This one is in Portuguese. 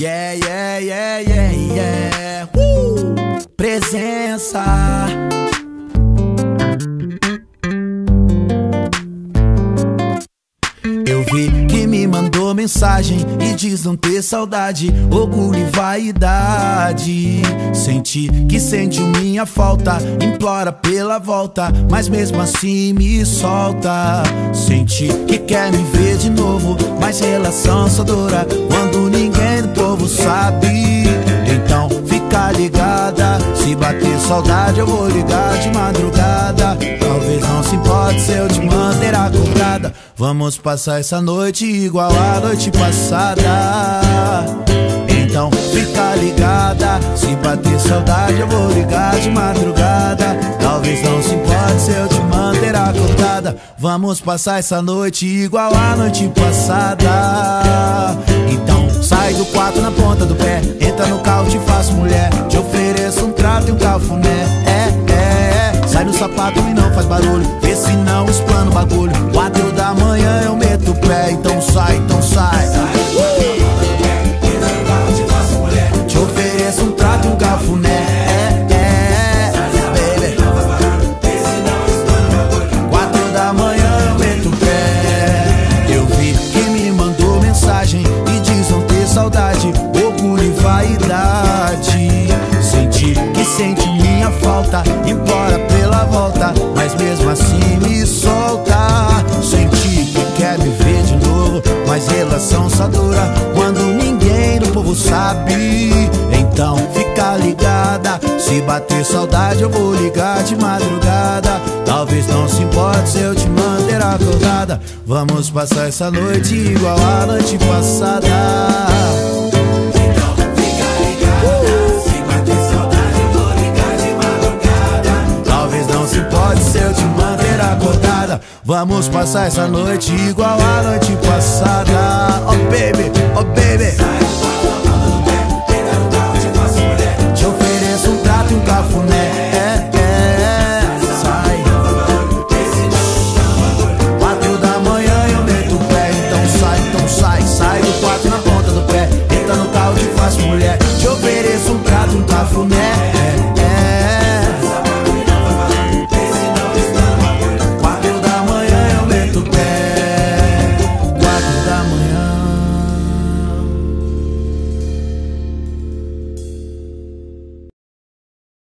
Yeah, yeah, yeah, yeah, yeah. Uh! Presença. Eu vi que me mandou mensagem e diz não ter saudade, orgulho e vaidade. Senti que sentiu minha falta, implora pela volta, mas mesmo assim me solta. Senti que quer me ver de novo, mas relação só dura quando povo sabe. Então fica ligada, se bater saudade eu vou ligar de madrugada. Talvez não se importe se eu te manter acordada. Vamos passar essa noite igual a noite passada. Então fica ligada, se bater saudade eu vou ligar de madrugada. Talvez não se importe se eu te manter acordada. Vamos passar essa noite igual a noite passada. Sai do quarto na ponta do pé, entra no carro te faço mulher, te ofereço um trato e um cafuné. É, é, é. Sai no sapato e não faz barulho, vê se não explana o bagulho. Quatro da manhã eu meto o pé, então sai, então sai. Falta, implora pela volta, mas mesmo assim me solta. Senti que quer me ver de novo, mas relação só dura quando ninguém do povo sabe. Então fica ligada, se bater saudade eu vou ligar de madrugada. Talvez não se importe se eu te manter acordada. Vamos passar essa noite igual a noite passada. Vamos passar essa noite igual a noite passada. Oh baby, oh baby. Sai do quarto na ponta do pé, entra no carro Te faço mulher, te ofereço um prato e um cafuné. É, é, Sai Quatro da manhã e eu meto o pé. Então sai, então sai Sai do quarto na ponta do pé. Entra no carro te faço mulher. Te ofereço um prato e um cafuné.